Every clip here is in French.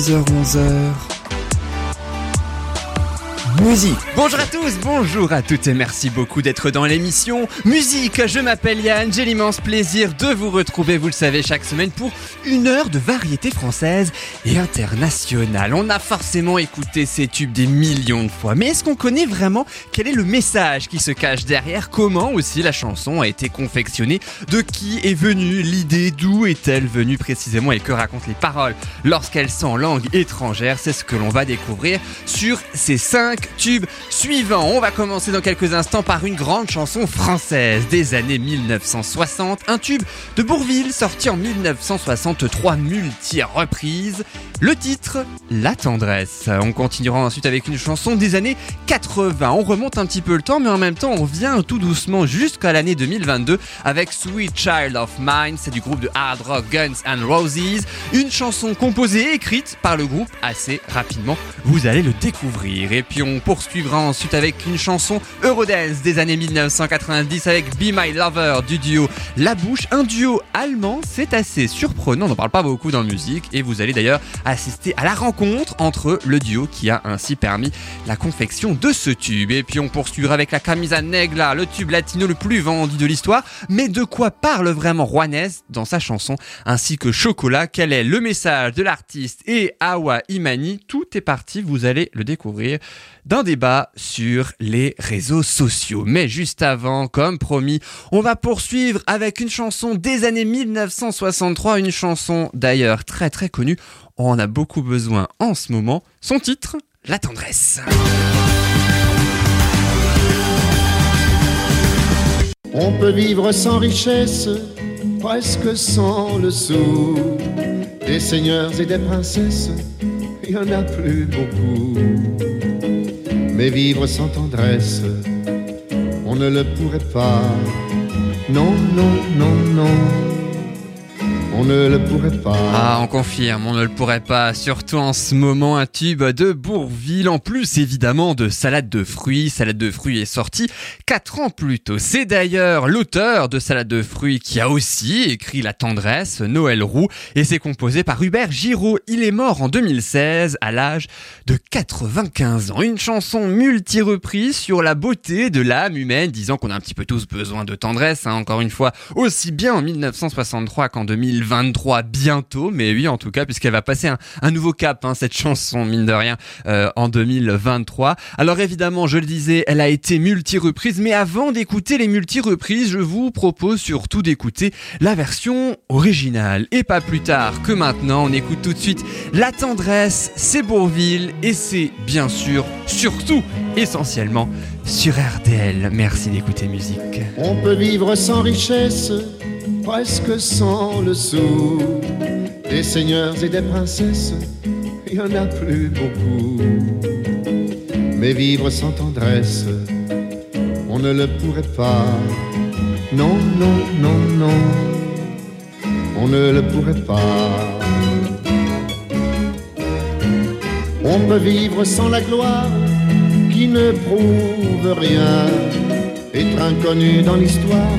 10h-11h Musique. Bonjour à tous, bonjour à toutes et merci beaucoup d'être dans l'émission Musique. Je m'appelle Yann, j'ai l'immense plaisir de vous retrouver, vous le savez, chaque semaine pour une heure de variété française et internationale. On a forcément écouté ces tubes des millions de fois, mais est-ce qu'on connaît vraiment quel est le message qui se cache derrière? Comment aussi la chanson a été confectionnée? De qui est venue l'idée? D'où est-elle venue précisément? Et que racontent les paroles lorsqu'elles sont en langue étrangère? C'est ce que l'on va découvrir sur ces 5 tubes suivants. On va commencer dans quelques instants par une grande chanson française des années 1960, un tube de Bourville sorti en 1963 multi-reprise. Le titre, La tendresse. On continuera ensuite avec une chanson des années 80. On remonte un petit peu le temps, mais en même temps, on revient tout doucement jusqu'à l'année 2022 avec Sweet Child of Mine. C'est du groupe de hard rock Guns and Roses. Une chanson composée et écrite par le groupe assez rapidement. Vous allez le découvrir. Et puis on poursuivra ensuite avec une chanson Eurodance des années 1990 avec Be My Lover du duo La Bouche. Un duo allemand, c'est assez surprenant. On n'en parle pas beaucoup dans la musique. Et vous allez d'ailleurs assister à la rencontre entre le duo qui a ainsi permis la confection de ce tube. Et puis on poursuivra avec la Camisa Negra, le tube latino le plus vendu de l'histoire. Mais de quoi parle vraiment Juanes dans sa chanson ainsi que Chocolat? Quel est le message de l'artiste et Awa Imani? Tout est parti, vous allez le découvrir d'un débat sur les réseaux sociaux. Mais juste avant, comme promis, on va poursuivre avec une chanson des années 1963, une chanson d'ailleurs très très connue. On en a beaucoup besoin en ce moment. Son titre, La tendresse. On peut vivre sans richesse, presque sans le sou. Des seigneurs et des princesses, il y en a plus beaucoup. Mais vivre sans tendresse, on ne le pourrait pas. Non, non, non, non. On ne le pourrait pas. Ah, on confirme, on ne le pourrait pas. Surtout en ce moment, un tube de Bourville. En plus, évidemment, de Salade de fruits. Salade de fruits est sorti 4 ans plus tôt. C'est d'ailleurs l'auteur de Salade de fruits qui a aussi écrit La tendresse, Noël Roux. Et c'est composé par Hubert Giraud. Il est mort en 2016 à l'âge de 95 ans. Une chanson multi-reprise sur la beauté de l'âme humaine, disant qu'on a un petit peu tous besoin de tendresse. hein. Encore une fois, aussi bien en 1963 qu'en 2023 bientôt, mais oui en tout cas puisqu'elle va passer un, nouveau cap hein, cette chanson mine de rien euh, en 2023. Alors évidemment je le disais elle a été multi-reprise mais avant d'écouter les multi-reprises je vous propose surtout d'écouter la version originale et pas plus tard que maintenant on écoute tout de suite La tendresse c'est Bourville et c'est bien sûr surtout essentiellement sur RDL. Merci d'écouter musique. On peut vivre sans richesse, presque sans le sou. Des seigneurs et des princesses, il y en a plus beaucoup. Mais vivre sans tendresse, on ne le pourrait pas. Non, non, non, non, on ne le pourrait pas. On peut vivre sans la gloire qui ne prouve rien, être inconnu dans l'histoire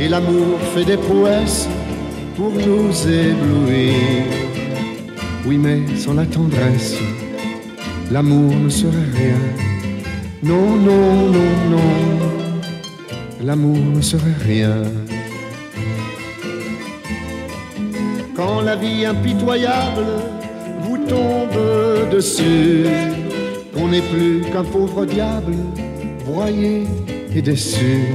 et l'amour fait des prouesses pour nous éblouir. Oui, mais sans la tendresse, l'amour ne serait rien. Non, non, non, non, l'amour ne serait rien. Quand la vie impitoyable vous tombe dessus, qu'on n'est plus qu'un pauvre diable, broyé et déçu,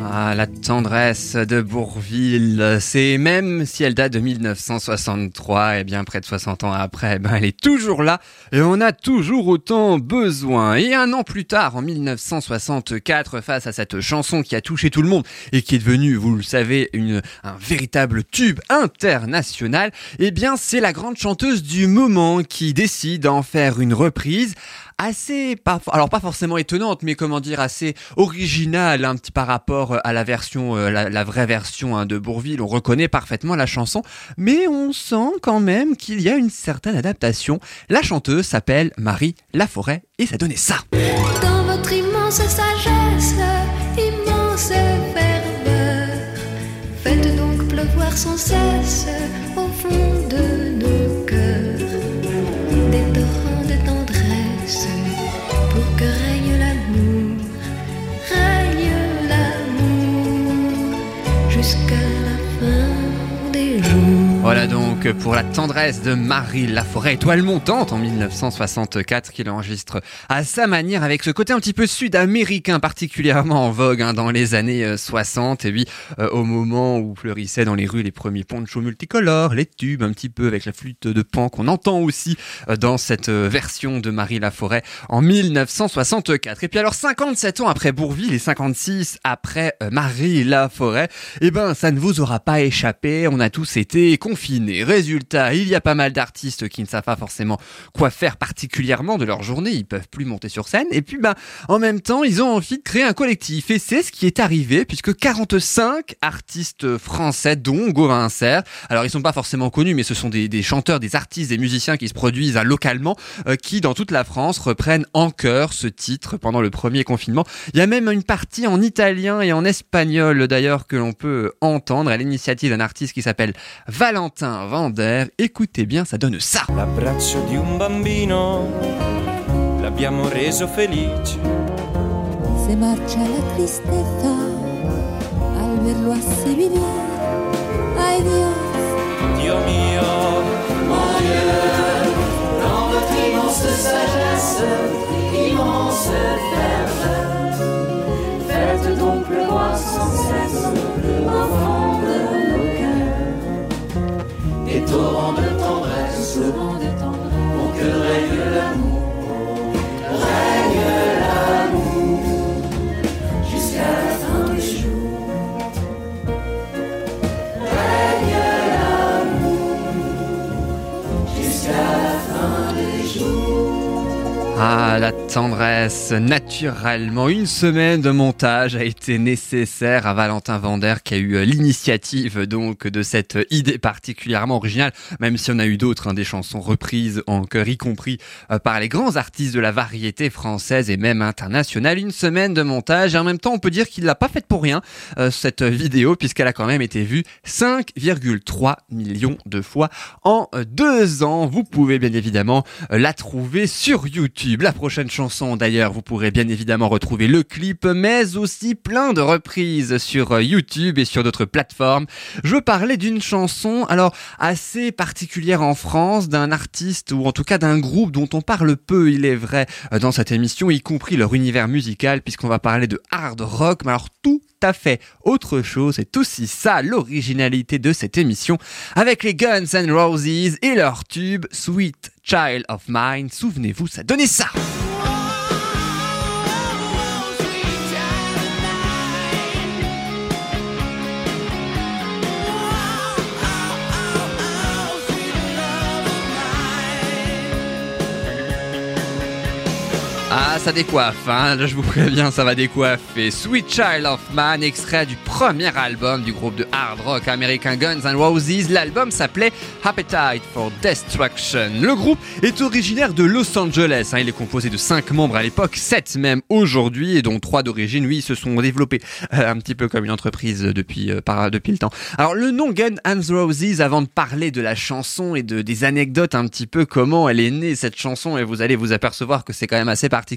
Ah, la tendresse de Bourville, c'est même si elle date de 1963, et bien près de 60 ans après, ben elle est toujours là et on a toujours autant besoin. Et un an plus tard, en 1964, face à cette chanson qui a touché tout le monde et qui est devenue, vous le savez, une, un véritable tube international, eh bien c'est la grande chanteuse du moment qui décide d'en faire une reprise assez, pas, alors pas forcément étonnante, mais comment dire, assez originale un petit par rapport à la version, euh, la, la, vraie version hein, de Bourville. On reconnaît parfaitement la chanson, mais on sent quand même qu'il y a une certaine adaptation. La chanteuse s'appelle Marie Laforêt et ça donnait ça. Dans votre immense sagesse, immense ferveur, faites donc pleuvoir sans cesse au fond Voilà donc pour la tendresse de Marie Laforêt, étoile montante en 1964 qu'il enregistre à sa manière avec ce côté un petit peu sud-américain particulièrement en vogue hein, dans les années 60 et puis euh, au moment où fleurissaient dans les rues les premiers ponchos multicolores, les tubes un petit peu avec la flûte de pan qu'on entend aussi euh, dans cette euh, version de Marie Laforêt en 1964. Et puis alors 57 ans après Bourville et 56 après euh, Marie Laforêt, eh ben ça ne vous aura pas échappé, on a tous été Résultat, il y a pas mal d'artistes qui ne savent pas forcément quoi faire particulièrement de leur journée, ils peuvent plus monter sur scène. Et puis ben en même temps, ils ont envie de créer un collectif. Et c'est ce qui est arrivé puisque 45 artistes français dont Gauvin Serre, alors ils sont pas forcément connus mais ce sont des, des chanteurs, des artistes, des musiciens qui se produisent hein, localement euh, qui dans toute la France reprennent en chœur ce titre pendant le premier confinement. Il y a même une partie en italien et en espagnol d'ailleurs que l'on peut entendre à l'initiative d'un artiste qui s'appelle Valentin Vander. Écoutez bien, ça donne ça. L'abbraccio di un bambino l'abbiamo reso felice. Se marcia la tristezza al verlo así vivir. Ay Dios, Dio mio, Dans votre immense sagesse, immense ferveur, faites donc pleuvoir sans cesse au des torrents de tendresse, pour que règne l'amour, Ah, la tendresse, naturellement. Une semaine de montage a été nécessaire à Valentin Vander qui a eu euh, l'initiative donc de cette idée particulièrement originale, même si on a eu d'autres, hein, des chansons reprises en chœur, y compris euh, par les grands artistes de la variété française et même internationale. Une semaine de montage et en même temps on peut dire qu'il l'a pas faite pour rien, euh, cette vidéo, puisqu'elle a quand même été vue 5,3 millions de fois en euh, deux ans. Vous pouvez bien évidemment euh, la trouver sur YouTube. La prochaine chanson d'ailleurs, vous pourrez bien évidemment retrouver le clip, mais aussi plein de reprises sur euh, YouTube et sur d'autres plateformes. Je parler d'une chanson, alors assez particulière en France, d'un artiste ou en tout cas d'un groupe dont on parle peu, il est vrai, euh, dans cette émission, y compris leur univers musical, puisqu'on va parler de hard rock, mais alors tout à fait autre chose. C'est aussi ça l'originalité de cette émission avec les Guns N' Roses et leur tube Sweet Child of Mine. Souvenez-vous, ça donnait ça. Ah, ça décoiffe, hein, je vous préviens, ça va décoiffer. Sweet Child of Man, extrait du premier album du groupe de hard rock américain Guns N' Roses. L'album s'appelait Appetite for Destruction. Le groupe est originaire de Los Angeles. Hein, il est composé de 5 membres à l'époque, 7 même aujourd'hui, et dont 3 d'origine, oui, se sont développés euh, un petit peu comme une entreprise depuis, euh, depuis le temps. Alors, le nom Guns N' Roses, avant de parler de la chanson et de, des anecdotes un petit peu comment elle est née, cette chanson, et vous allez vous apercevoir que c'est quand même assez particulier,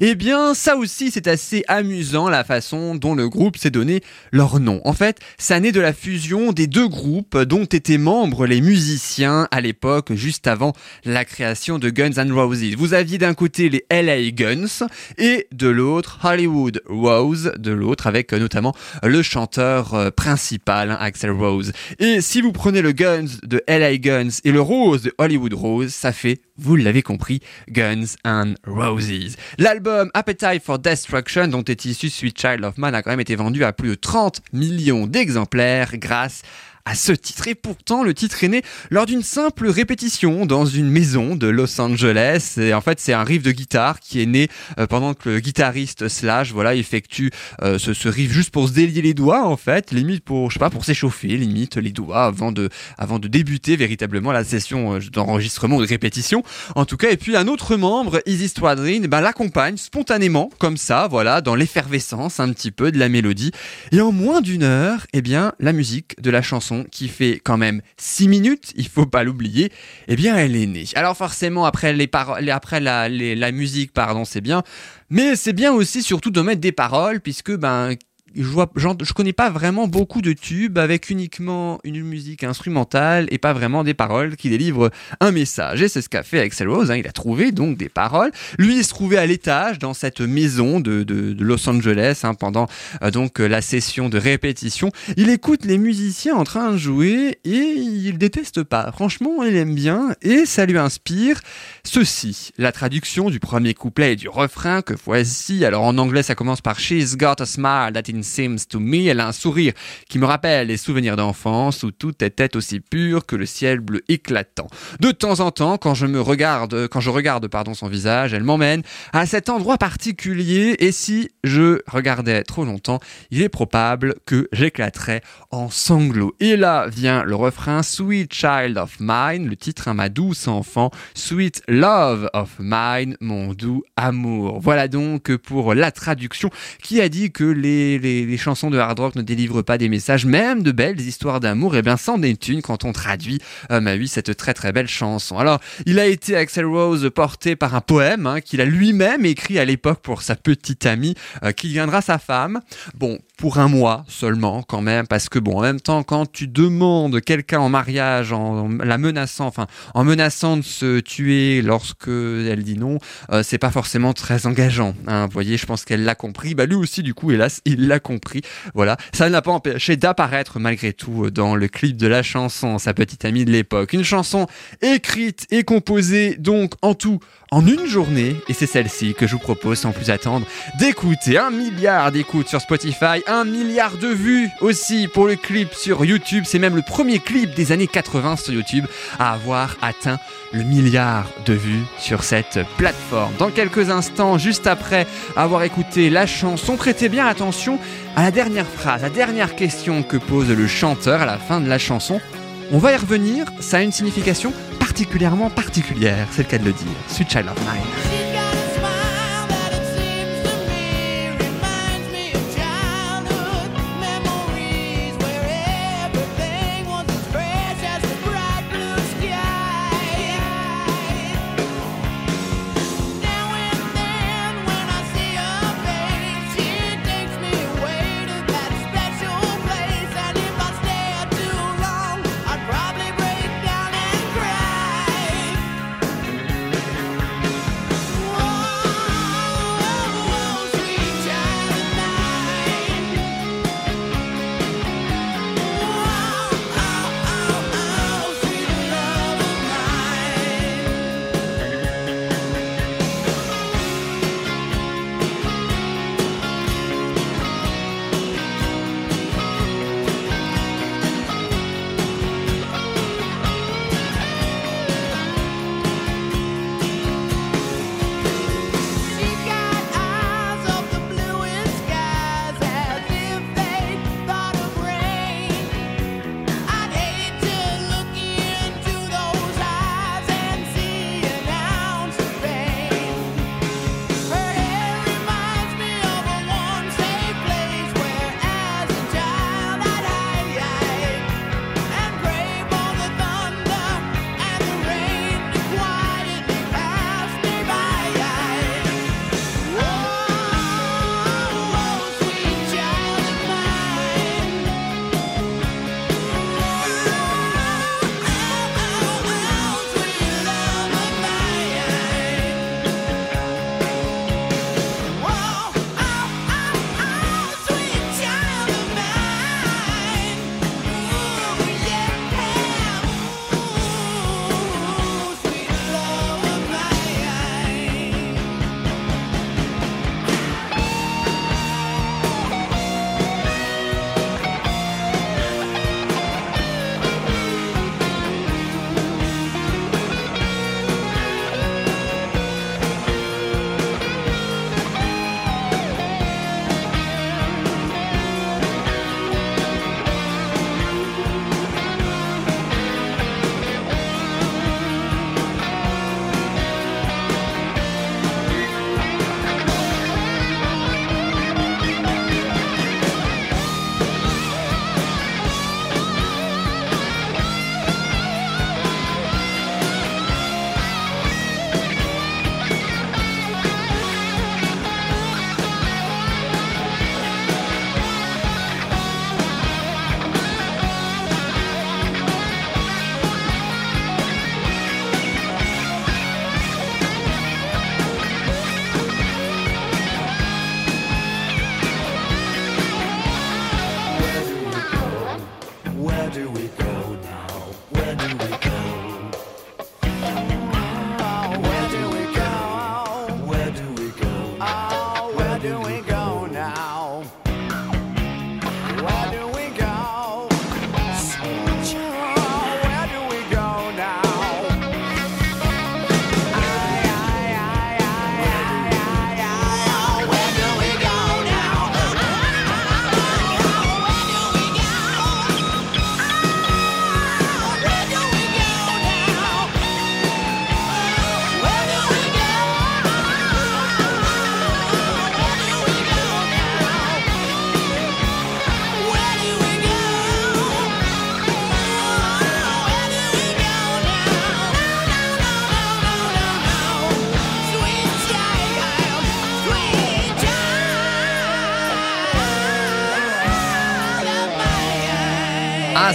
eh bien ça aussi c'est assez amusant la façon dont le groupe s'est donné leur nom. En fait, ça naît de la fusion des deux groupes dont étaient membres les musiciens à l'époque, juste avant la création de Guns N' Roses. Vous aviez d'un côté les LA Guns et de l'autre Hollywood Rose, de l'autre avec euh, notamment le chanteur euh, principal, hein, Axel Rose. Et si vous prenez le Guns de LA Guns et le Rose de Hollywood Rose, ça fait, vous l'avez compris, Guns N' Roses. L'album Appetite for Destruction, dont est issu Sweet Child of Man, a quand même été vendu à plus de 30 millions d'exemplaires grâce ce titre. Et pourtant, le titre est né lors d'une simple répétition dans une maison de Los Angeles. Et en fait, c'est un riff de guitare qui est né euh, pendant que le guitariste Slash, voilà, effectue euh, ce, ce riff juste pour se délier les doigts, en fait, limite pour, je sais pas, pour s'échauffer, limite les doigts avant de, avant de débuter véritablement la session euh, d'enregistrement ou de répétition. En tout cas, et puis un autre membre, Easy Stradlin, ben, l'accompagne spontanément, comme ça, voilà, dans l'effervescence un petit peu de la mélodie. Et en moins d'une heure, eh bien, la musique de la chanson qui fait quand même 6 minutes, il faut pas l'oublier, eh bien elle est née. Alors forcément après les après la, la musique pardon, c'est bien, mais c'est bien aussi surtout de mettre des paroles puisque ben je, vois, connais pas vraiment beaucoup de tubes avec uniquement une musique instrumentale et pas vraiment des paroles qui délivrent un message. Et c'est ce qu'a fait Axel Rose, hein, il a trouvé donc des paroles. Lui, il se trouvait à l'étage dans cette maison de, Los Angeles hein, pendant euh, donc la session de répétition. Il écoute les musiciens en train de jouer et il déteste pas. Franchement, il aime bien et ça lui inspire ceci. La traduction du premier couplet et du refrain que voici. Alors en anglais, ça commence par She's got a smile that seems to me. Elle a un sourire qui me rappelle les souvenirs d'enfance où tout était aussi pur que le ciel bleu éclatant. De temps en temps, quand je me regarde, quand je regarde, pardon, son visage, elle m'emmène à cet endroit particulier et si je regardais trop longtemps, il est probable que j'éclaterais en sanglots. Et là vient le refrain Sweet Child of Mine, le titre à ma douce enfant, Sweet Love of Mine, mon doux amour. Voilà donc pour la traduction qui a dit que les, chansons de hard rock ne délivrent pas des messages, même de belles histoires d'amour, et eh bien c'en est une quand on traduit, euh, oui, cette très très belle chanson. Alors, il a été Axel Rose porté par un poème hein, qu'il a lui-même écrit à l'époque pour sa petite amie, euh, qui deviendra sa femme. Bon, pour un mois seulement quand même, parce que bon, en même temps, quand tu demandes quelqu'un en mariage en, la menaçant, enfin, en menaçant de se tuer lorsque elle dit non, euh, c'est pas forcément très engageant. Hein, vous voyez, je pense qu'elle l'a compris. Bah lui aussi, du coup, hélas, il l'a compris. Voilà, ça n'a pas empêché d'apparaître malgré tout dans le clip de la chanson, sa petite amie de l'époque. Une chanson écrite et composée donc en tout en une journée, et c'est celle-ci que je vous propose sans plus attendre d'écouter. Un milliard d'écoutes sur Spotify, un milliard de vues aussi pour le clip sur YouTube. C'est même le premier clip des années 80 sur YouTube à avoir atteint le milliard de vues sur cette plateforme. Dans quelques instants, juste après avoir écouté la chanson, prêtez bien attention à la dernière phrase, la dernière question que pose le chanteur à la fin de la chanson. On va y revenir, ça a une signification particulièrement particulière, c'est le cas de le dire. Sweet Child of Mine.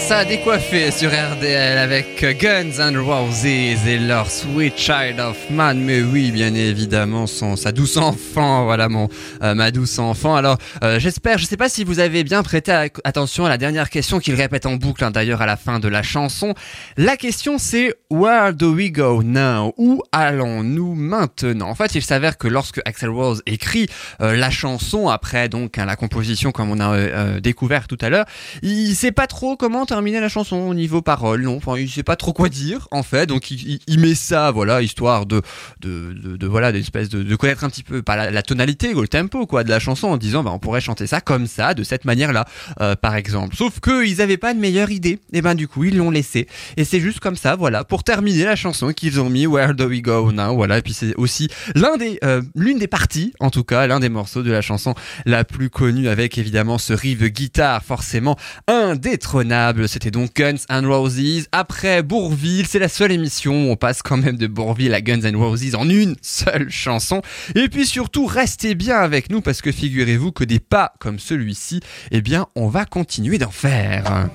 Ça a décoiffé sur RDL avec Guns and Roses et leur Sweet Child of Man. Mais oui, bien évidemment, son, sa douce enfant, voilà mon euh, ma douce enfant. Alors euh, j'espère, je sais pas si vous avez bien prêté attention à la dernière question qu'il répète en boucle hein, d'ailleurs à la fin de la chanson. La question c'est Where do we go now? Où allons-nous maintenant? En fait, il s'avère que lorsque Axel Rose écrit euh, la chanson après donc hein, la composition comme on a découvert tout à l'heure, il sait pas trop comment terminer la chanson au niveau parole. Non, enfin, il sait pas trop quoi dire en fait, donc il, met ça, voilà, histoire de de, de, voilà, d'espèce de, connaître un petit peu pas la, tonalité ou le tempo quoi de la chanson en disant bah on pourrait chanter ça comme ça, de cette manière-là, euh, par exemple. Sauf que ils avaient pas de meilleure idée. Et ben du coup ils l'ont laissé. Et c'est juste comme ça, voilà, pour terminer la chanson qu'ils ont mis Where Do We Go Now, voilà. Et puis c'est aussi l'un des euh, l'une des parties, en tout cas, l'un des morceaux de la chanson la plus connue avec évidemment ce riff guitare forcément indétrônable. C'était donc Guns and Roses. Après Bourville, c'est la seule émission où on passe quand même de Bourville à Guns and Roses en une seule chanson. Et puis surtout, restez bien avec nous parce que figurez-vous que des pas comme celui-ci, eh bien, on va continuer d'en faire.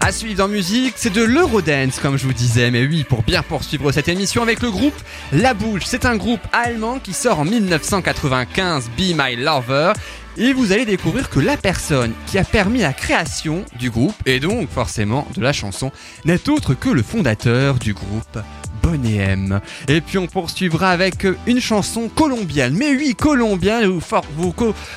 À suivre en musique, c'est de l'Eurodance, comme je vous disais. Mais oui, pour bien poursuivre cette émission avec le groupe La Bouche. C'est un groupe allemand qui sort en 1995, Be My Lover. Et vous allez découvrir que la personne qui a permis la création du groupe, et donc forcément de la chanson, n'est autre que le fondateur du groupe, Et puis on poursuivra avec une chanson colombienne. Mais oui, colombien, vous vous,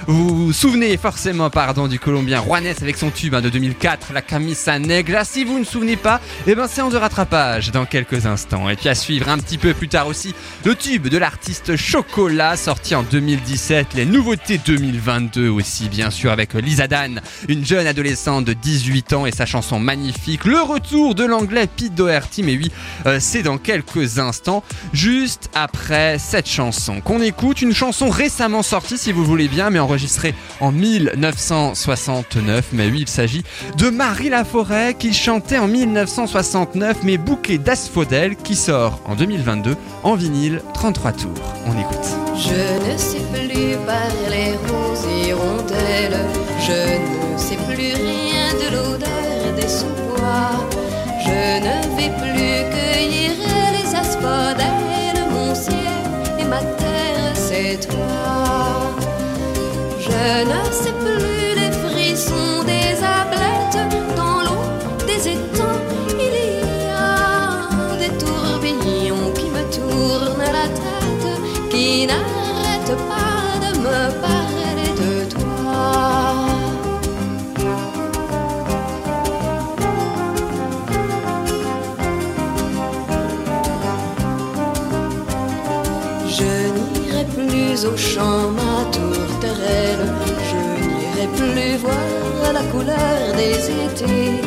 vous, vous souvenez forcément pardon, du colombien Juanes avec son tube hein, de 2004, la camisa negra. Si vous ne souvenez pas, eh ben séance de rattrapage dans quelques instants. Et puis à suivre un petit peu plus tard aussi, le tube de l'artiste Chocolat sorti en 2017, les nouveautés 2022 aussi bien sûr avec Lisa Dan, une jeune adolescente de 18 ans et sa chanson magnifique. Le retour de l'anglais Pete Doherty, mais oui, euh, c'est dans quelques quelques instants, juste après cette chanson qu'on écoute, une chanson récemment sortie si vous voulez bien, mais enregistrée en 1969. Mais oui, il s'agit de Marie Laforêt qui chantait en 1969, mais bouquet d'asphodèle qui sort en 2022 en vinyle 33 tours. On écoute. Je ne sais plus je ne sais plus rien de l'odeur des sous-bois, je ne vais plus cueillir mon ciel et ma terre, c'est toi. Je ne sais plus les frissons des ablettes dans l'eau des étangs. Il y a des tourbillons qui me tournent la tête, qui n'arrêtent pas au champ ma tourterelle. Je n'irai plus voir la couleur des étés.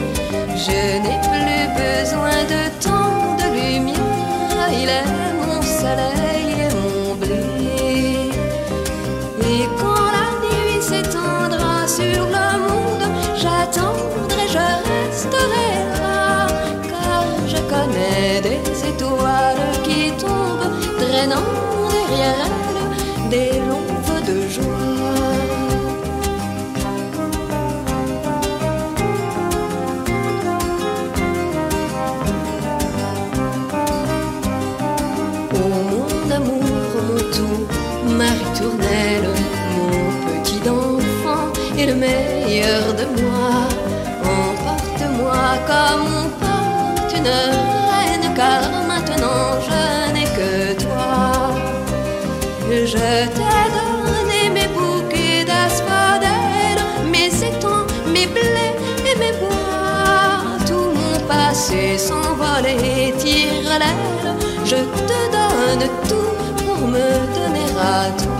Je n'ai plus besoin de tant de lumière. Il est de moi. Emporte-moi comme on porte une reine, car maintenant je n'ai que toi. Je t'ai donné mes bouquets d'asphodèles, mes étangs, mes blés et mes bois. Tout mon passé s'envole et tire l'aile. Je te donne tout pour me donner à toi.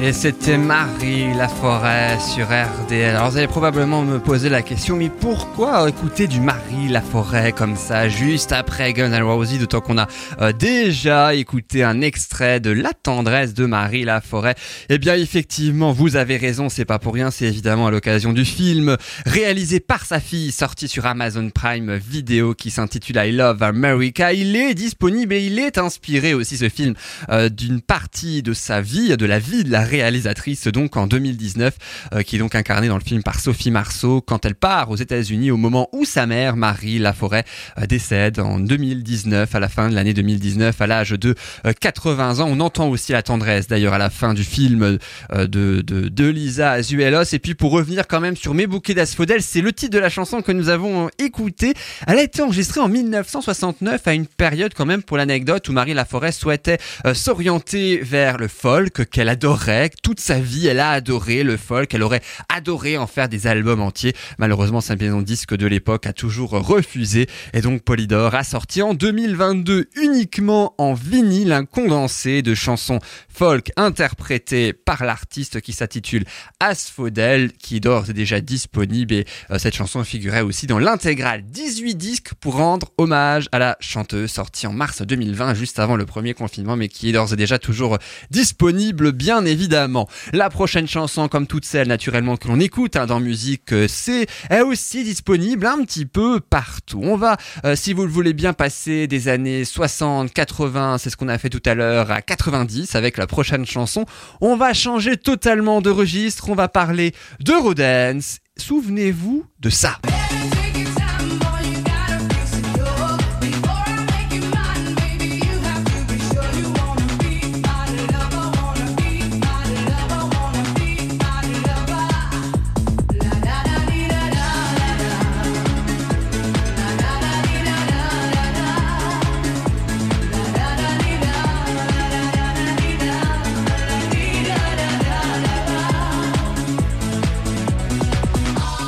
Et c'était Marie Laforêt sur RDL. Alors vous allez probablement me poser la question, mais pourquoi écouter du Marie Laforêt comme ça, juste après Guns N' Roses, d'autant qu'on a euh, déjà écouté un extrait de La tendresse de Marie Laforêt? Eh bien effectivement, vous avez raison, c'est pas pour rien, c'est évidemment à l'occasion du film réalisé par sa fille, sorti sur Amazon Prime Vidéo qui s'intitule I Love America. Il est disponible et il est inspiré aussi ce film euh, d'une partie de sa vie, de la vie de la réalisatrice donc en 2019, euh, qui est donc incarnée dans le film par Sophie Marceau quand elle part aux États-Unis au moment où sa mère, Marie Laforêt, euh, décède en 2019, à la fin de l'année 2019, à l'âge de 80 ans. On entend aussi la tendresse d'ailleurs à la fin du film de, de, Lisa Azuelos. Et puis pour revenir quand même sur Mes bouquets d'asphodèles, c'est le titre de la chanson que nous avons écouté. Elle a été enregistrée en 1969 à une période quand même pour l'anecdote où Marie Laforêt souhaitait s'orienter vers le folk qu'elle adorait. Toute sa vie, elle a adoré le folk. Elle aurait adoré en faire des albums entiers. Malheureusement, sa maison disque de l'époque a toujours refusé. Et donc, Polydor a sorti en 2022 uniquement en vinyle un condensé de chansons folk interprétées par l'artiste qui s'intitule Asphodel, qui est d'ores et déjà disponible. Et euh, cette chanson figurait aussi dans l'intégrale 18 disques pour rendre hommage à la chanteuse sortie en mars 2020, juste avant le premier confinement, mais qui est d'ores et déjà toujours disponible, bien évidemment. La prochaine chanson, comme toutes celles naturellement que l'on écoute hein, dans musique, euh, c'est est aussi disponible un petit peu partout. On va, euh, si vous le voulez bien, passer des années 60, 80, c'est ce qu'on a fait tout à l'heure, à 90 avec la prochaine chanson. On va changer totalement de registre, on va parler d'Eurodance. Souvenez-vous de ça.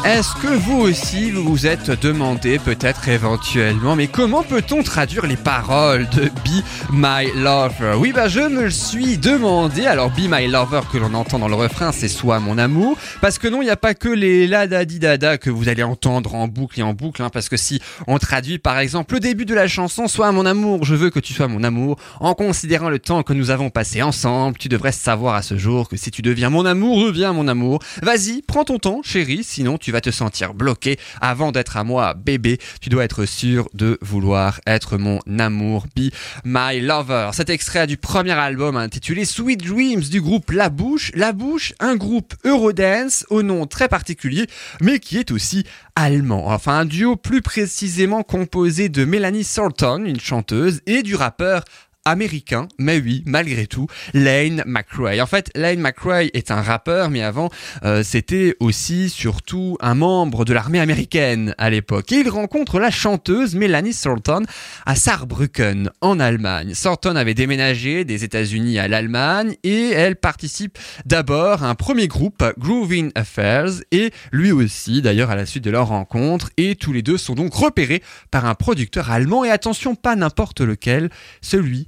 Est-ce que vous aussi vous vous êtes demandé peut-être éventuellement mais comment peut-on traduire les paroles de Be My Lover? Oui bah je me le suis demandé. Alors Be My Lover que l'on entend dans le refrain c'est soit mon amour. Parce que non il n'y a pas que les la da di que vous allez entendre en boucle et en boucle hein, parce que si on traduit par exemple le début de la chanson soit mon amour je veux que tu sois mon amour en considérant le temps que nous avons passé ensemble tu devrais savoir à ce jour que si tu deviens mon amour deviens mon amour. Vas-y prends ton temps chérie sinon tu vas te sentir bloqué. Avant d'être à moi, bébé, tu dois être sûr de vouloir être mon amour. Be my lover. Cet extrait du premier album intitulé Sweet Dreams du groupe La Bouche. La Bouche, un groupe Eurodance au nom très particulier, mais qui est aussi allemand. Enfin, un duo plus précisément composé de Melanie Thornton, une chanteuse, et du rappeur américain, mais oui, malgré tout, Lane McRae. En fait, Lane McRae est un rappeur, mais avant, euh, c'était aussi surtout un membre de l'armée américaine à l'époque. Il rencontre la chanteuse Melanie Thornton à Saarbrücken, en Allemagne. Thornton avait déménagé des États-Unis à l'Allemagne et elle participe d'abord à un premier groupe, Grooving Affairs, et lui aussi, d'ailleurs, à la suite de leur rencontre. Et tous les deux sont donc repérés par un producteur allemand, et attention, pas n'importe lequel, celui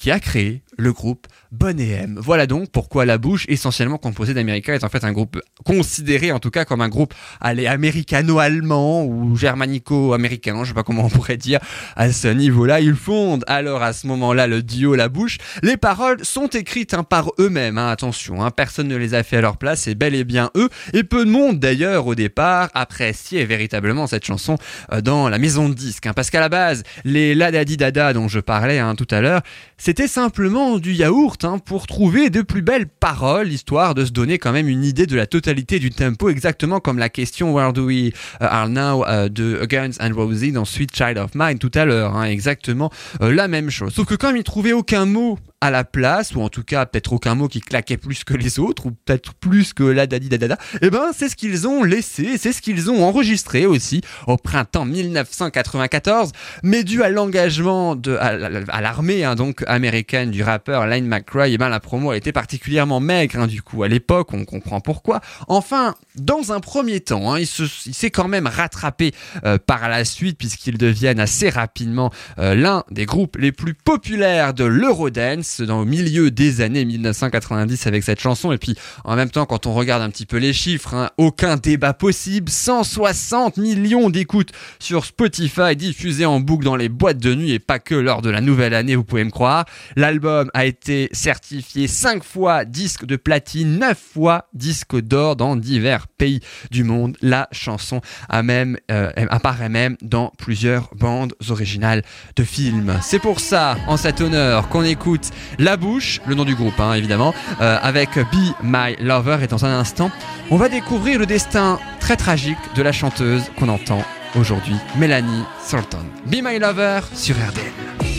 qui a créé le groupe Bonnet M. Voilà donc pourquoi La Bouche, essentiellement composée d'Américains, est en fait un groupe considéré en tout cas comme un groupe américano-allemand ou germanico-américain, je sais pas comment on pourrait dire à ce niveau-là. Ils fondent alors à ce moment-là le duo La Bouche. Les paroles sont écrites hein, par eux-mêmes, hein, attention, hein, personne ne les a fait à leur place, c'est bel et bien eux. Et peu de monde d'ailleurs au départ appréciait véritablement cette chanson euh, dans la maison de disques. Parce qu'à la base, les La Dadi Dada dont je parlais tout à l'heure, c'était simplement du yaourt hein, pour trouver de plus belles paroles, histoire de se donner quand même une idée de la totalité du tempo, exactement comme la question Where do we uh, are now uh, de Guns and Roses dans Sweet Child of Mine tout à l'heure, hein, exactement euh, la même chose. Sauf que comme ils trouvaient aucun mot à la place, ou en tout cas peut-être aucun mot qui claquait plus que les autres, ou peut-être plus que la dadi dadada, eh ben c'est ce qu'ils ont laissé, c'est ce qu'ils ont enregistré aussi au printemps 1994, mais dû à l'engagement de à, l'armée hein, donc américaine du rappeur Line McCray, eh ben la promo a été particulièrement maigre hein, du coup à l'époque, on comprend pourquoi. Enfin, dans un premier temps, hein, il s'est quand même rattrapé euh, par la suite puisqu'ils deviennent assez rapidement euh, l'un des groupes les plus populaires de l'Eurodance dans le milieu des années 1990 avec cette chanson. Et puis en même temps, quand on regarde un petit peu les chiffres, hein, aucun débat possible. 160 millions d'écoutes sur Spotify diffusées en boucle dans les boîtes de nuit et pas que lors de la nouvelle année, vous pouvez me croire. L'album a été certifié 5 fois disque de platine, 9 fois disque d'or dans divers pays du monde. La chanson a même, euh, apparaît même dans plusieurs bandes originales de films. C'est pour ça, en cet honneur, qu'on écoute La Bouche, le nom du groupe hein, évidemment, euh, avec Be My Lover. Et dans un instant, on va découvrir le destin très tragique de la chanteuse qu'on entend aujourd'hui, Mélanie Sultan. Be My Lover sur RDL.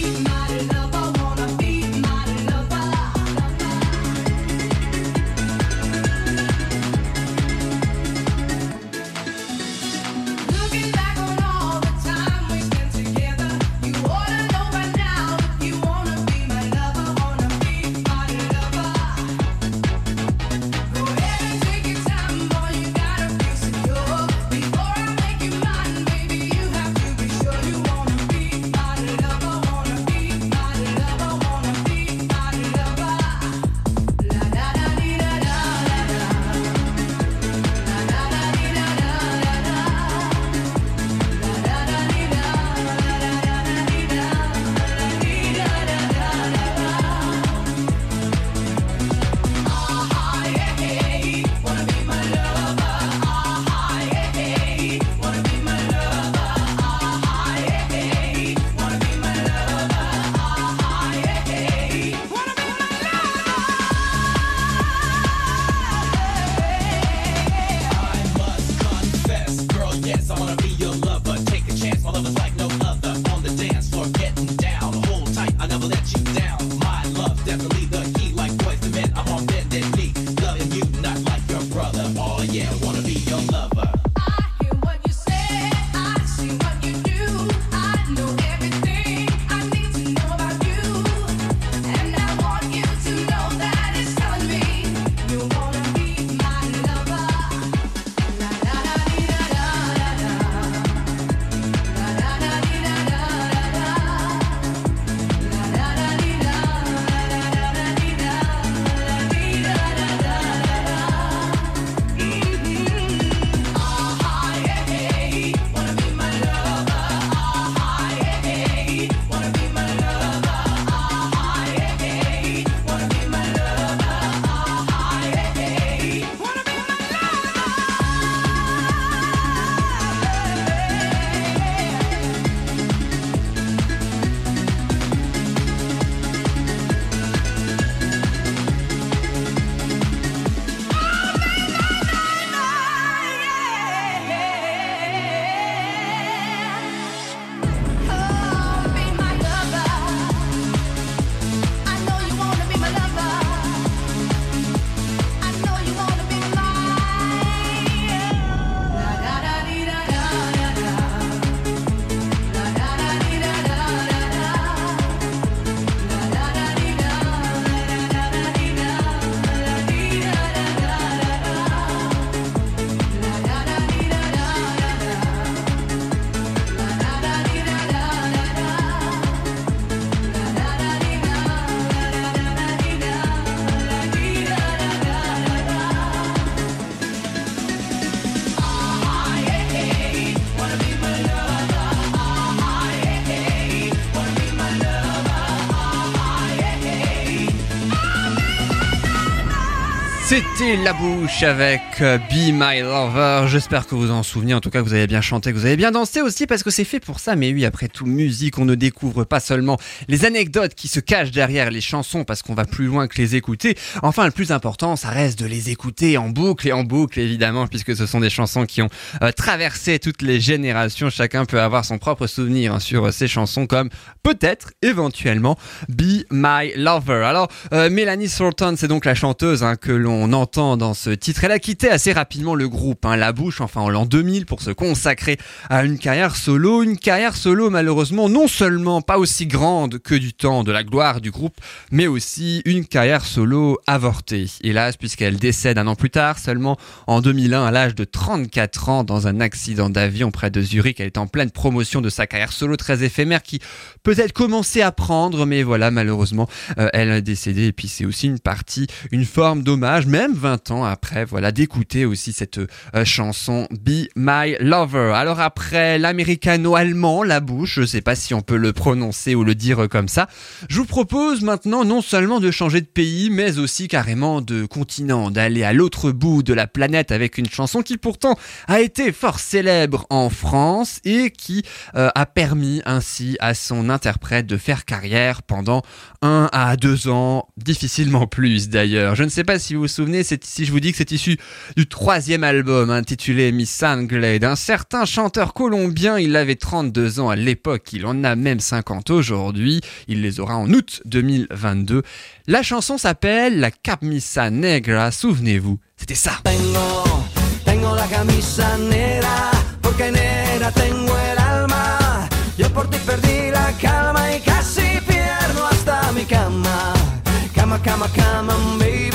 La Bouche avec euh, Be My Lover. J'espère que vous en souvenez. En tout cas, que vous avez bien chanté, que vous avez bien dansé aussi parce que c'est fait pour ça. Mais oui, après tout, musique, on ne découvre pas seulement les anecdotes qui se cachent derrière les chansons parce qu'on va plus loin que les écouter. Enfin, le plus important, ça reste de les écouter en boucle et en boucle, évidemment, puisque ce sont des chansons qui ont euh, traversé toutes les générations. Chacun peut avoir son propre souvenir hein, sur euh, ces chansons comme peut-être, éventuellement, Be My Lover. Alors, euh, Mélanie Sultan, c'est donc la chanteuse hein, que l'on entend dans ce titre. Elle a quitté assez rapidement le groupe, hein, La Bouche, enfin en l'an 2000, pour se consacrer à une carrière solo. Une carrière solo, malheureusement, non seulement pas aussi grande que du temps de la gloire du groupe, mais aussi une carrière solo avortée. Hélas, puisqu'elle décède un an plus tard, seulement en 2001, à l'âge de 34 ans, dans un accident d'avion près de Zurich. Elle est en pleine promotion de sa carrière solo très éphémère qui peut-être commençait à prendre, mais voilà, malheureusement, euh, elle est décédée. Et puis c'est aussi une partie, une forme d'hommage, même 20 ans après, voilà, d'écouter aussi cette euh, chanson Be My Lover. Alors après l'américano-allemand, la bouche, je sais pas si on peut le prononcer ou le dire comme ça, je vous propose maintenant non seulement de changer de pays, mais aussi carrément de continent, d'aller à l'autre bout de la planète avec une chanson qui pourtant a été fort célèbre en France et qui euh, a permis ainsi à son interprète de faire carrière pendant un à deux ans, difficilement plus d'ailleurs. Je ne sais pas si vous vous souvenez, si je vous dis que c'est issu du troisième album intitulé Miss Sanglade, un certain chanteur colombien, il avait 32 ans à l'époque, il en a même 50 aujourd'hui, il les aura en août 2022. La chanson s'appelle La Camisa Negra, souvenez-vous, c'était ça. Tengo, tengo la camisa negra, porque negra tengo el alma. Yo por ti perdí la calma y casi pierdo hasta mi cama. Cama, cama, cama, baby.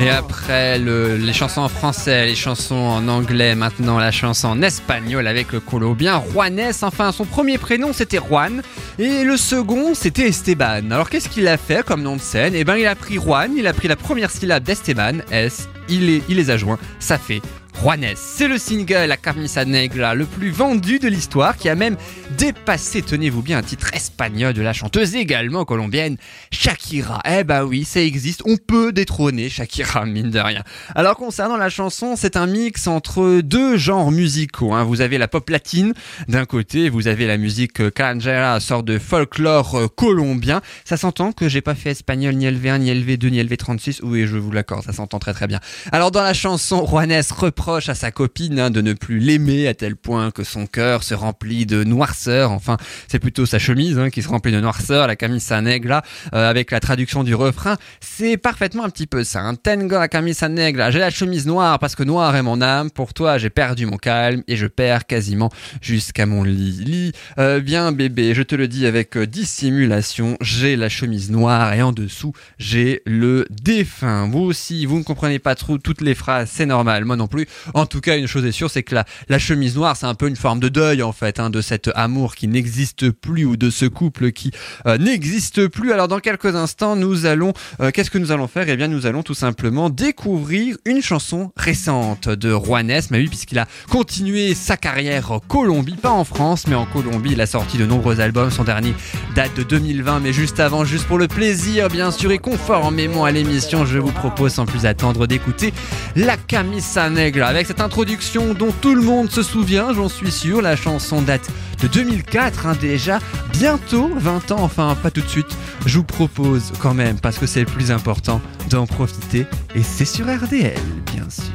Et après le- les chansons en français, les chansons en anglais, maintenant la chanson en espagnol avec le colombien Juanes. Enfin, son premier prénom c'était Juan. Et le second c'était Esteban. Alors qu'est-ce qu'il a fait comme nom de scène? Eh ben, il a pris Juan, il a pris la première syllabe d'Esteban, S, il les a joints, ça fait Juanes. C'est le single La Camisa Negra le plus vendu de l'histoire qui a même dépassé, tenez-vous bien, un titre espagnol de la chanteuse également colombienne Shakira. Eh ben oui, ça existe, on peut détrôner Shakira, mine de rien. Alors concernant la chanson, c'est un mix entre deux genres musicaux. hein. Vous avez la pop latine d'un côté, vous avez la musique euh, calangera, sorte de folklore euh, colombien. Ça s'entend que j'ai pas fait espagnol ni LV1, ni LV2, ni LV36. Oui, je vous l'accorde, ça s'entend très très bien. Alors dans la chanson, Juanes à sa copine hein, de ne plus l'aimer à tel point que son cœur se remplit de noirceur. Enfin, c'est plutôt sa chemise hein, qui se remplit de noirceur, la camisa negra, euh, avec la traduction du refrain. C'est parfaitement un petit peu ça. Hein. Tengo la camisa negra, j'ai la chemise noire parce que noir est mon âme. Pour toi, j'ai perdu mon calme et je perds quasiment jusqu'à mon lit. Lit, euh, bien bébé, je te le dis avec euh, dissimulation, j'ai la chemise noire et en dessous, j'ai le défunt. Vous aussi, vous ne comprenez pas trop toutes les phrases, c'est normal, moi non plus. En tout cas, une chose est sûre, c'est que la, chemise noire, c'est un peu une forme de deuil en fait, hein, de cet amour qui n'existe plus ou de ce couple qui euh, n'existe plus. Alors dans quelques instants, nous allons, euh, qu'est-ce que nous allons faire? Eh bien, nous allons tout simplement découvrir une chanson récente de Juanes, mais oui, puisqu'il a continué sa carrière en Colombie, pas en France, mais en Colombie. Il a sorti de nombreux albums. Son dernier date de 2020, mais juste avant, juste pour le plaisir, bien sûr, et conformément à l'émission, je vous propose sans plus attendre d'écouter La Camisa Negra avec cette introduction dont tout le monde se souvient, j'en suis sûr. La chanson date de 2004, hein, déjà bientôt 20 ans, enfin pas tout de suite. Je vous propose quand même, parce que c'est le plus important, d'en profiter. Et c'est sur RDL, bien sûr.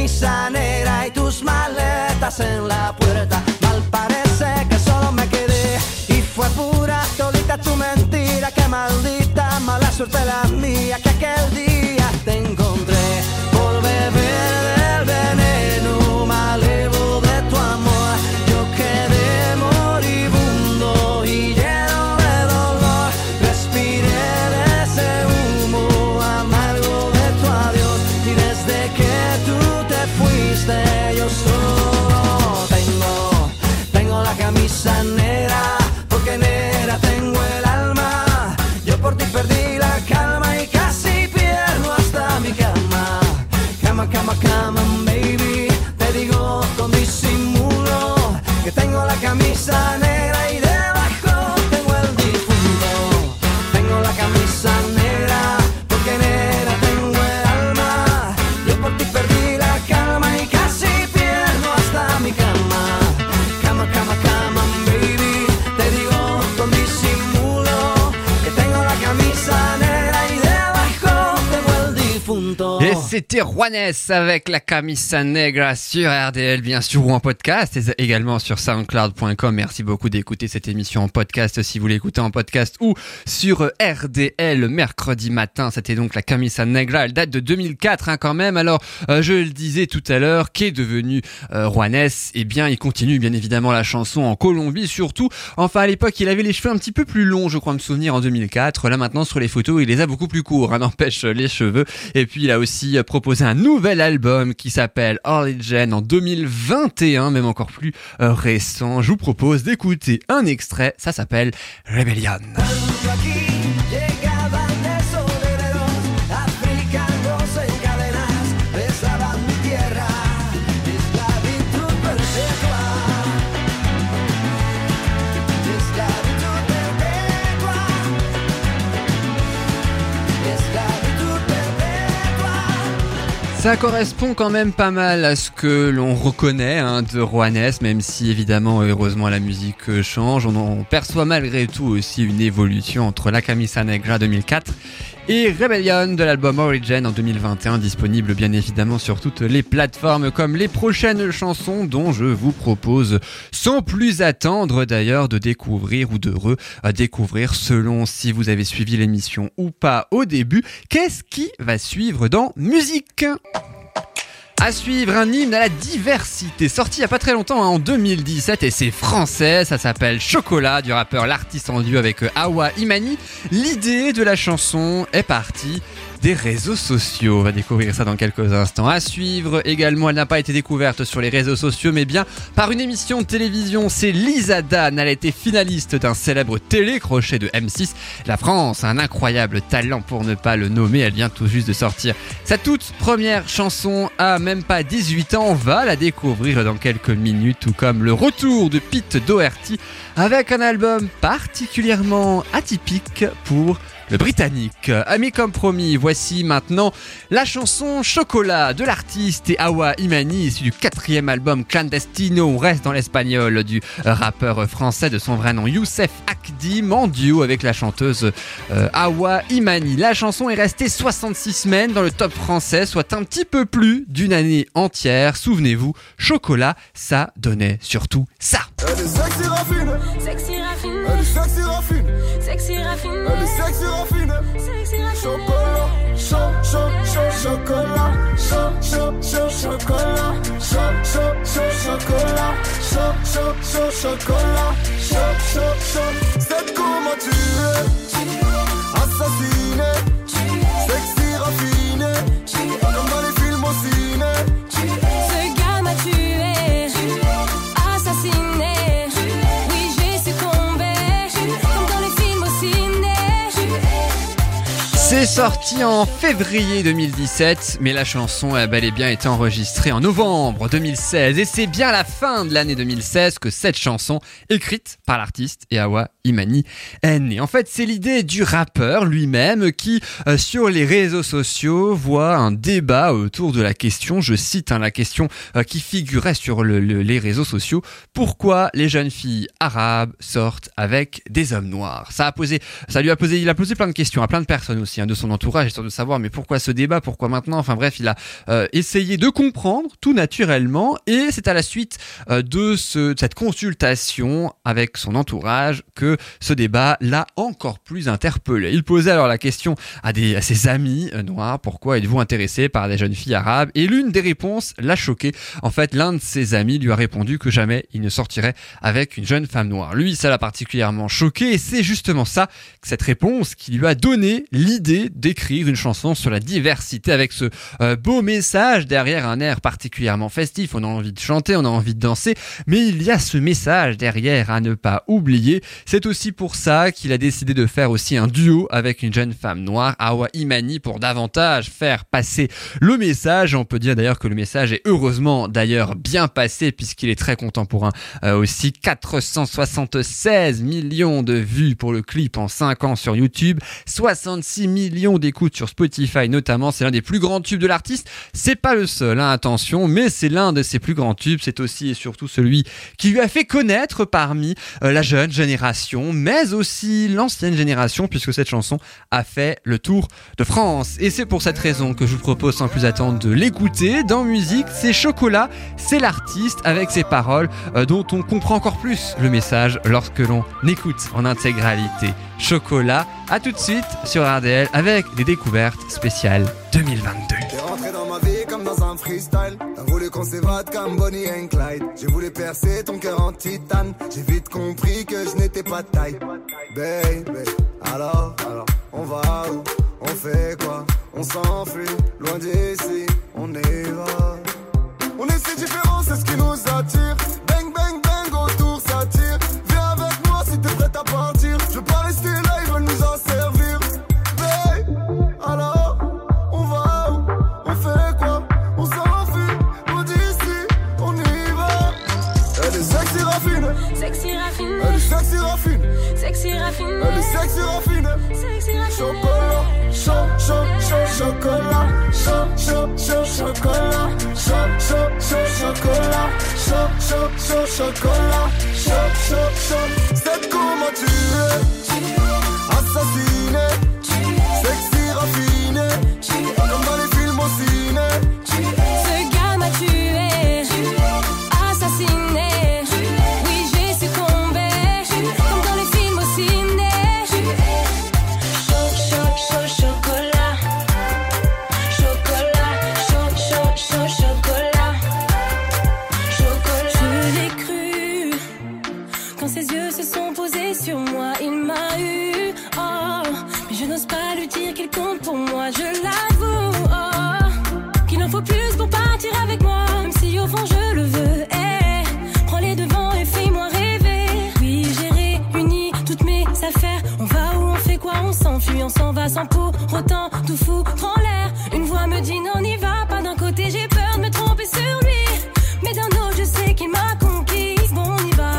camisa negra y tus maletas en la puerta. Mal parece que solo me quedé y fue pura todita tu mentira. Que maldita mala suerte la mía fuiste, yo solo Juanes avec la Camisa Negra sur RDL, bien sûr, ou en podcast, et également sur soundcloud.com. Merci beaucoup d'écouter cette émission en podcast si vous l'écoutez en podcast ou sur RDL mercredi matin. C'était donc la Camisa Negra. Elle date de 2004 hein, quand même. Alors, euh, je le disais tout à l'heure, qu'est devenu euh, Juanes? Eh bien, il continue bien évidemment la chanson en Colombie, surtout. Enfin, à l'époque, il avait les cheveux un petit peu plus longs, je crois me souvenir, en 2004. Là, maintenant, sur les photos, il les a beaucoup plus courts, hein, n'empêche les cheveux. Et puis, il a aussi euh, un nouvel album qui s'appelle Origin en 2021, même encore plus euh, récent. Je vous propose d'écouter un extrait, ça s'appelle Rebellion. Ça correspond quand même pas mal à ce que l'on reconnaît hein, de Juanes, même si évidemment, heureusement, la musique euh, change. On en perçoit malgré tout aussi une évolution entre La Camisa Negra 2004 et Rebellion de l'album Origin en 2021, disponible bien évidemment sur toutes les plateformes comme les prochaines chansons dont je vous propose sans plus attendre d'ailleurs de découvrir ou de redécouvrir selon si vous avez suivi l'émission ou pas au début, qu'est-ce qui va suivre dans musique à suivre un hymne à la diversité, sorti il y a pas très longtemps, hein, en 2017, et c'est français, ça s'appelle Chocolat, du rappeur L'artiste en duo avec euh, Awa Imani. L'idée de la chanson est partie des réseaux sociaux. On va découvrir ça dans quelques instants. À suivre également, elle n'a pas été découverte sur les réseaux sociaux, mais bien par une émission de télévision. C'est Lisa Dan. Elle a été finaliste d'un célèbre télécrochet de M6. La France a un incroyable talent pour ne pas le nommer. Elle vient tout juste de sortir sa toute première chanson à même pas 18 ans. On va la découvrir dans quelques minutes, tout comme le retour de Pete Doherty avec un album particulièrement atypique pour le Britannique. Amis comme promis, voici maintenant la chanson Chocolat de l'artiste et Awa Imani, issu du quatrième album Clandestino. On reste dans l'espagnol du rappeur français de son vrai nom Youssef Akdim en duo avec la chanteuse euh, Awa Imani. La chanson est restée 66 semaines dans le top français, soit un petit peu plus d'une année entière. Souvenez-vous, Chocolat, ça donnait surtout ça. Elle est sexy raffinée, elle est sexy raffinée, sexy raffiné, elle est sexy raffinée. sexy raffiné. Chocolat, chaud, chaud, chaud, chocolat, chaud, chaud, chaud, chocolat, chaud, chaud, chaud, chocolat, chaud, chaud, chaud, chocolat, chaud, chaud, chaud. C'est comment tu es, sorti en février 2017, mais la chanson a bel et bien été enregistrée en novembre 2016. Et c'est bien à la fin de l'année 2016 que cette chanson, écrite par l'artiste et Awa Imani, est née. En fait, c'est l'idée du rappeur lui-même qui, euh, sur les réseaux sociaux, voit un débat autour de la question, je cite hein, la question euh, qui figurait sur le- le- les réseaux sociaux, pourquoi les jeunes filles arabes sortent avec des hommes noirs? Ça a posé, ça lui a posé, il a posé plein de questions à plein de personnes aussi, hein, de son entourage, histoire de savoir mais pourquoi ce débat, pourquoi maintenant? Enfin bref, il a euh, essayé de comprendre tout naturellement et c'est à la suite euh, de, ce, de cette consultation avec son entourage que ce débat l'a encore plus interpellé. Il posait alors la question à, à ses amis euh, noirs, pourquoi êtes-vous intéressé par des jeunes filles arabes? Et l'une des réponses l'a choqué. En fait, l'un de ses amis lui a répondu que jamais il ne sortirait avec une jeune femme noire. Lui, ça l'a particulièrement choqué et c'est justement ça, cette réponse qui lui a donné l'idée d'écrire une chanson sur la diversité avec ce euh, beau message derrière un air particulièrement festif. On a envie de chanter, on a envie de danser, mais il y a ce message derrière à ne pas oublier. C'est aussi pour ça qu'il a décidé de faire aussi un duo avec une jeune femme noire, Awa Imani, pour davantage faire passer le message. On peut dire d'ailleurs que le message est heureusement d'ailleurs bien passé puisqu'il est très contemporain euh, aussi 476 millions de vues pour le clip en 5 ans sur YouTube, 66 millions d'écoutes sur Spotify notamment, c'est l'un des plus grands tubes de l'artiste. C'est pas le seul, hein, attention, mais c'est l'un de ses plus grands tubes, c'est aussi et surtout celui qui lui a fait connaître parmi euh, la jeune génération, mais aussi l'ancienne génération puisque cette chanson a fait le tour de France. Et c'est pour cette raison que je vous propose sans plus attendre de l'écouter. Dans musique, c'est Chocolat, c'est l'artiste avec ses paroles euh, dont on comprend encore plus le message lorsque l'on écoute en intégralité. Chocolat, à tout de suite sur RDL avec des découvertes spéciales 2022. T'es rentré dans ma vie comme dans un freestyle. T'as voulu qu'on s'évade comme Bonnie and Clyde. J'ai voulu percer ton cœur en titane. J'ai vite compris que je n'étais pas taille. Baby, alors, alors, on va où? On fait quoi? On s'enfuit, loin d'ici, on y va. On est si différents, c'est ce qui nous attire. Sexy raffiné, elle est sexy raffine. sexy. Chocolat, chaud, chaud, chaud, chocolat, chaud, chaud, chaud, chocolat, chaud, chaud, chaud, chocolat, chaud, chaud, chaud, chocolat, chaud, chaud, chaud. C'est comment tu es, assassiné, sexy raffiné, On s'en va sans pour autant tout foutre en l'air. Une voix me dit non, n'y va pas. D'un côté, j'ai peur de me tromper sur lui, mais d'un autre, je sais qu'il m'a conquise. Bon, on y va.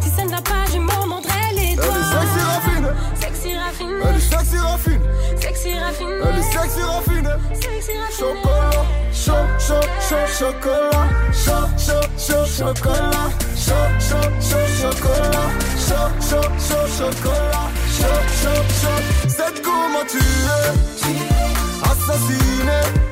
Si ça ne va pas, je m'en mordrai les doigts. sexy raffine, Sexy raffiné, elle est sexy raffine, sexy raffiné, elle est sexy raffine. sexy raffiné. Chocolat, chaud, chaud, chaud, chocolat, chaud, chaud, chaud, chocolat, chaud, chaud, chaud, chocolat, chaud, chaud, chaud, chocolat, Shop, shop, shop Se t'ku më tyre. Asasine.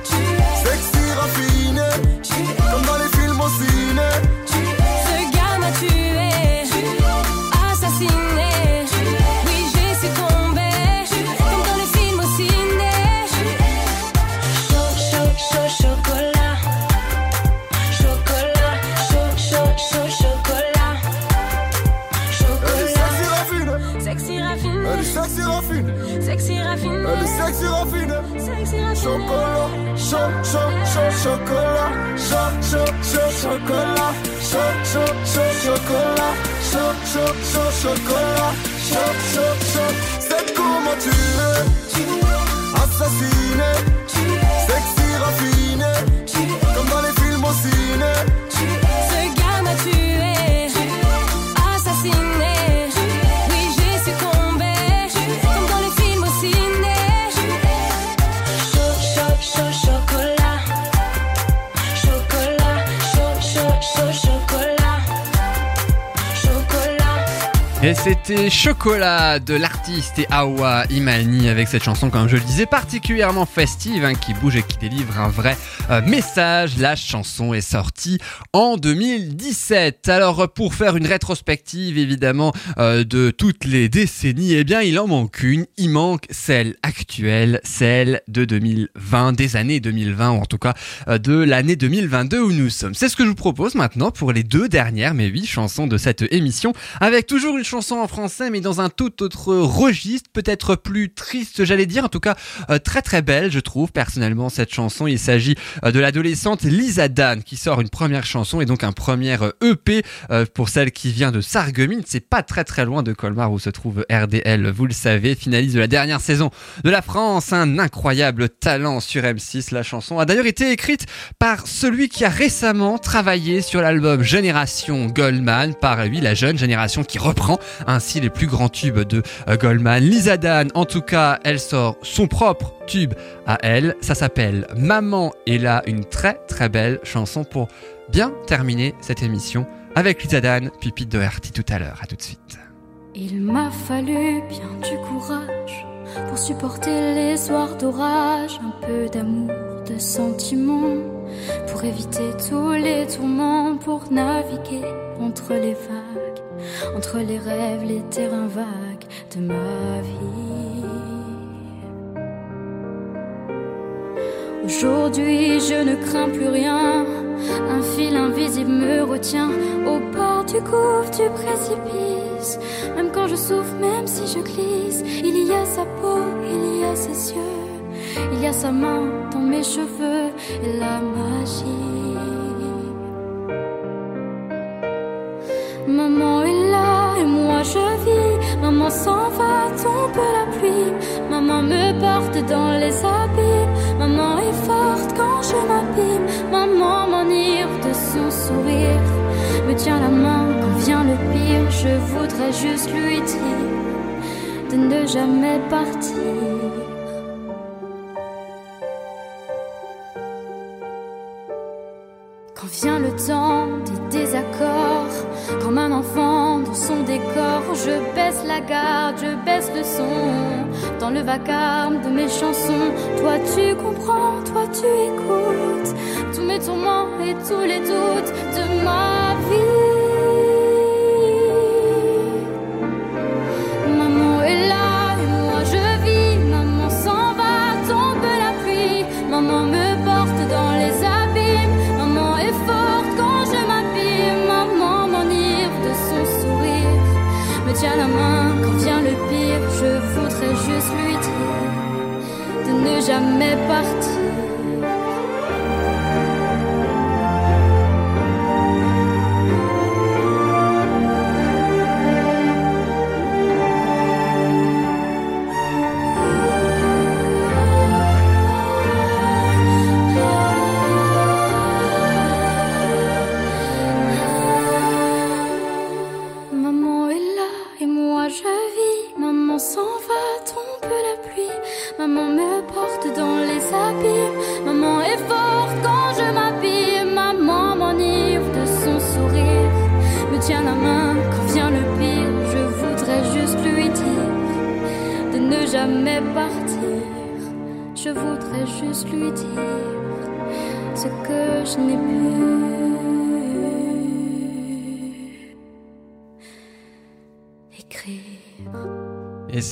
Chocolat, chaud, chaud, chaud, chocolat, chaud, chaud, chaud, chocolat, chaud, chaud, chaud, chocolat, chaud, chaud, chaud. C'est comment tu es, assassiné, sexy raffiné, comme dans les films au ciné. Et c'était Chocolat de l'artiste et Awa Imani avec cette chanson, comme je le disais, particulièrement festive, hein, qui bouge et qui délivre un vrai euh, message. La chanson est sortie en 2017. Alors pour faire une rétrospective évidemment euh, de toutes les décennies, eh bien il en manque une. Il manque celle actuelle, celle de 2020, des années 2020 ou en tout cas euh, de l'année 2022 où nous sommes. C'est ce que je vous propose maintenant pour les deux dernières, mais huit chansons de cette émission, avec toujours une chanson en français, mais dans un tout autre registre, peut-être plus triste, j'allais dire, en tout cas euh, très très belle, je trouve personnellement cette chanson. Il s'agit euh, de l'adolescente Lisa Dan qui sort une première chanson et donc un premier EP euh, pour celle qui vient de Sarreguemines. C'est pas très très loin de Colmar où se trouve RDL, vous le savez, finaliste de la dernière saison de la France, un incroyable talent sur M6. La chanson a d'ailleurs été écrite par celui qui a récemment travaillé sur l'album Génération Goldman, par lui la jeune génération qui reprend ainsi les plus grands tubes de euh, Goldman. Lisa Dan, en tout cas, elle sort son propre tube à elle. Ça s'appelle Maman est là, une très très belle chanson pour bien terminer cette émission avec Lisa Dan, Pupite de Herty tout à l'heure. À tout de suite. Il m'a fallu bien du courage pour supporter les soirs d'orage, un peu d'amour, de sentiments, pour éviter tous les tourments, pour naviguer entre les vagues, entre les rêves, les terrains vagues de ma vie. Aujourd'hui, je ne crains plus rien. Un fil invisible me retient au bord du gouffre du précipice. Même quand je souffre, même si je glisse, il y a sa peau, il y a ses yeux, il y a sa main dans mes cheveux et la magie. S'en va, tombe la pluie. Maman me porte dans les abîmes. Maman est forte quand je m'abîme. Maman m'enivre de son sourire. Me tient la main quand vient le pire. Je voudrais juste lui dire de ne jamais partir. Quand vient le temps des désaccords, comme un enfant son décor, je baisse la garde, je baisse le son. Dans le vacarme de mes chansons, toi tu comprends, toi tu écoutes tous mes tourments et tous les doutes de ma vie. Jamais partir.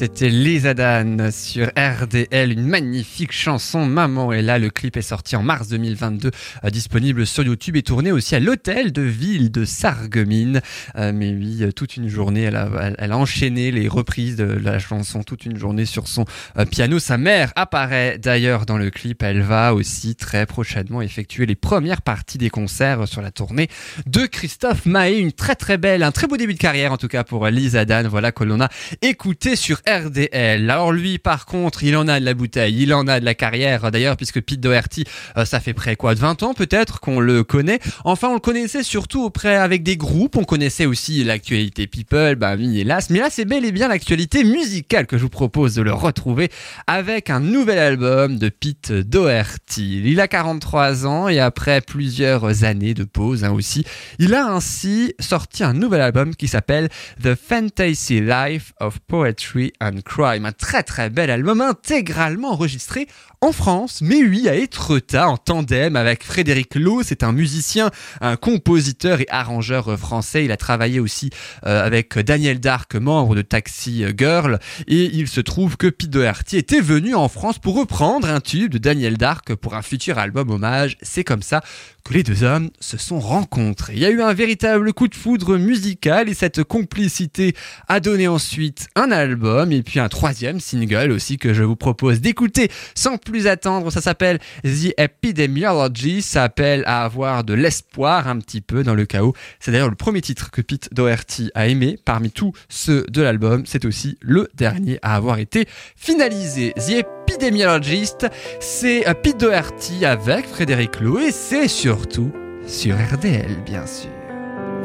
C'était Lisa Dan sur RDL, une magnifique chanson Maman est là. Le clip est sorti en mars 2022, euh, disponible sur YouTube et tourné aussi à l'hôtel de ville de Sarreguemines. Euh, mais oui, euh, toute une journée, elle a, enchaîné les reprises de la chanson toute une journée sur son piano. Sa mère apparaît d'ailleurs dans le clip. Elle va aussi très prochainement effectuer les premières parties des concerts sur la tournée de Christophe Maé. Une très très belle, un très beau début de carrière en tout cas pour Lisa Dan. Voilà que l'on a écouté sur RDL. Alors lui, par contre, il en a de la bouteille, il en a de la carrière. D'ailleurs, puisque Pete Doherty, euh, ça fait près quoi de 20 ans peut-être qu'on le connaît. Enfin, on le connaissait surtout auprès avec des groupes. On connaissait aussi l'actualité People, bah oui, hélas. Mais là, c'est bel et bien l'actualité musicale que je vous propose de le retrouver avec un nouvel album de Pete Doherty. Il a 43 ans et après plusieurs années de pause hein, aussi, il a ainsi sorti un nouvel album qui s'appelle The Fantasy Life of Poetry and Crime. Un très très bel album intégralement enregistré en France, mais oui, à Étretat, en tandem avec Frédéric Lowe. C'est un musicien, un compositeur et arrangeur français. Il a travaillé aussi euh, avec Daniel Dark, membre de Taxi Girl. Et il se trouve que Pete Doherty était venu en France pour reprendre un tube de Daniel Dark pour un futur album hommage. C'est comme ça que les deux hommes se sont rencontrés. Il y a eu un véritable coup de foudre musical et cette complicité a donné ensuite un album et puis un troisième single aussi que je vous propose d'écouter sans plus attendre. Ça s'appelle The Epidemiology. Ça appelle à avoir de l'espoir un petit peu dans le chaos. C'est d'ailleurs le premier titre que Pete Doherty a aimé parmi tous ceux de l'album. C'est aussi le dernier à avoir été finalisé. The Epidemiologist, c'est euh, Pete Doherty avec Frédéric Lowe et c'est surtout sur RDL bien sûr.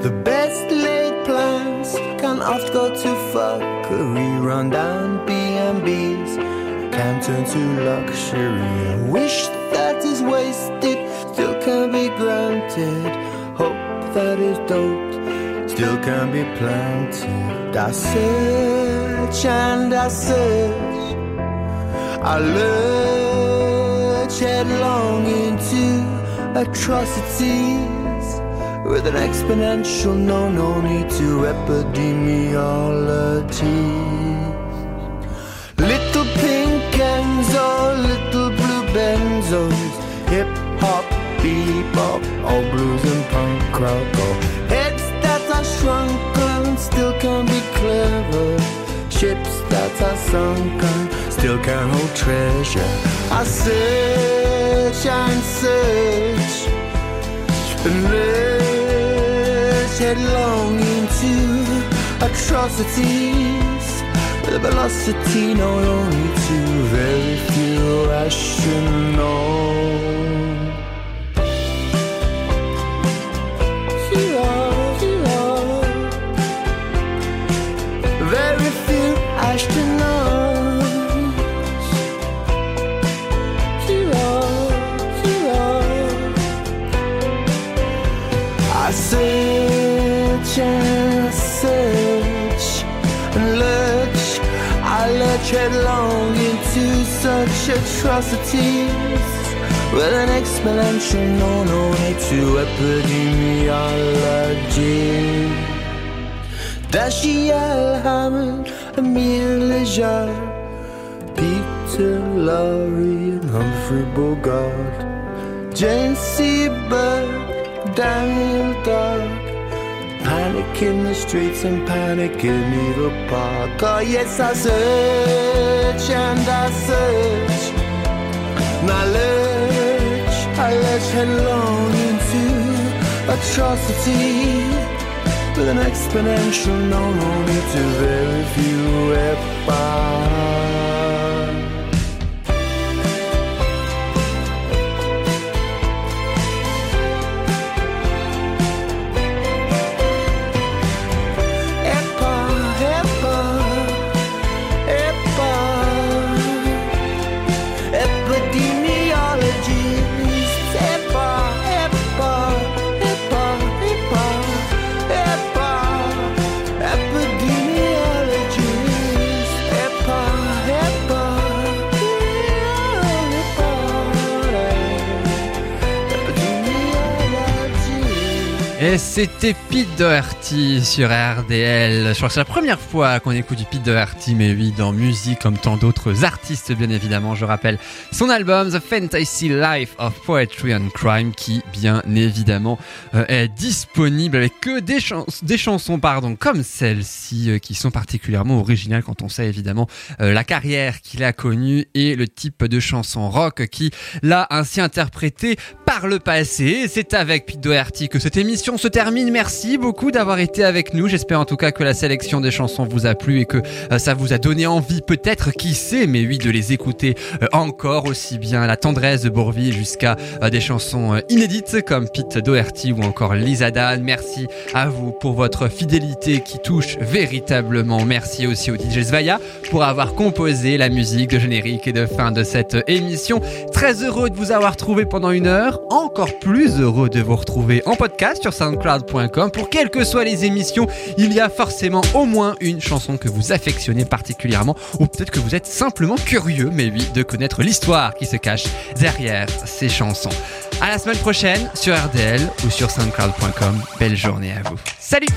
The best laid plans can oft go to fuckery, run down B&Bs, can turn to luxury. A wish that is wasted still can be granted. Hope that is doped still can be planted. I search and I search, I lurch headlong into atrocities with an exponential no no need to epidemiology little pink enzo little blue benzos hip hop bebop all blues and punk rock. All heads that are shrunken still can be clever. Ships that are sunken still can hold treasure. I search and search and lurch headlong into atrocities a velocity known only to very few astronauts. To epidemiology. Dashiell Hammond, Emile Lejar, Peter Lorre, and Humphrey Bogart, Jane Seberg, Daniel Dark. Panic in the streets and panic in Needle Park. Oh, yes, I search and I search. I lurch, I lurch headlong atrocity with an exponential known only to very few. C'était Pete Doherty sur RDL. Je crois que c'est la première fois qu'on écoute du Pete Doherty, mais oui, dans musique comme tant d'autres artistes, bien évidemment. Je rappelle son album The Fantasy Life of Poetry and Crime, qui, bien évidemment, euh, est disponible avec que des, chans- des chansons, comme celle-ci, euh, qui sont particulièrement originales quand on sait évidemment euh, la carrière qu'il a connue et le type de chanson rock qui l'a ainsi interprété par le passé. C'est avec Pete Doherty que cette émission se termine. Merci beaucoup d'avoir été avec nous. J'espère en tout cas que la sélection des chansons vous a plu et que euh, ça vous a donné envie, peut-être, qui sait, mais oui, de les écouter euh, encore aussi bien. La tendresse de Bourville jusqu'à euh, des chansons inédites comme Pete Doherty ou encore Lisa Dan. Merci à vous pour votre fidélité qui touche véritablement. Merci aussi au DJ Svaya pour avoir composé la musique de générique et de fin de cette émission. Très heureux de vous avoir trouvé pendant une heure. Encore plus heureux de vous retrouver en podcast sur soundcloud.com. Pour quelles que soient les émissions, il y a forcément au moins une chanson que vous affectionnez particulièrement ou peut-être que vous êtes simplement curieux, mais oui, de connaître l'histoire qui se cache derrière ces chansons. À la semaine prochaine sur RDL ou sur soundcloud.com. Belle journée à vous. Salut!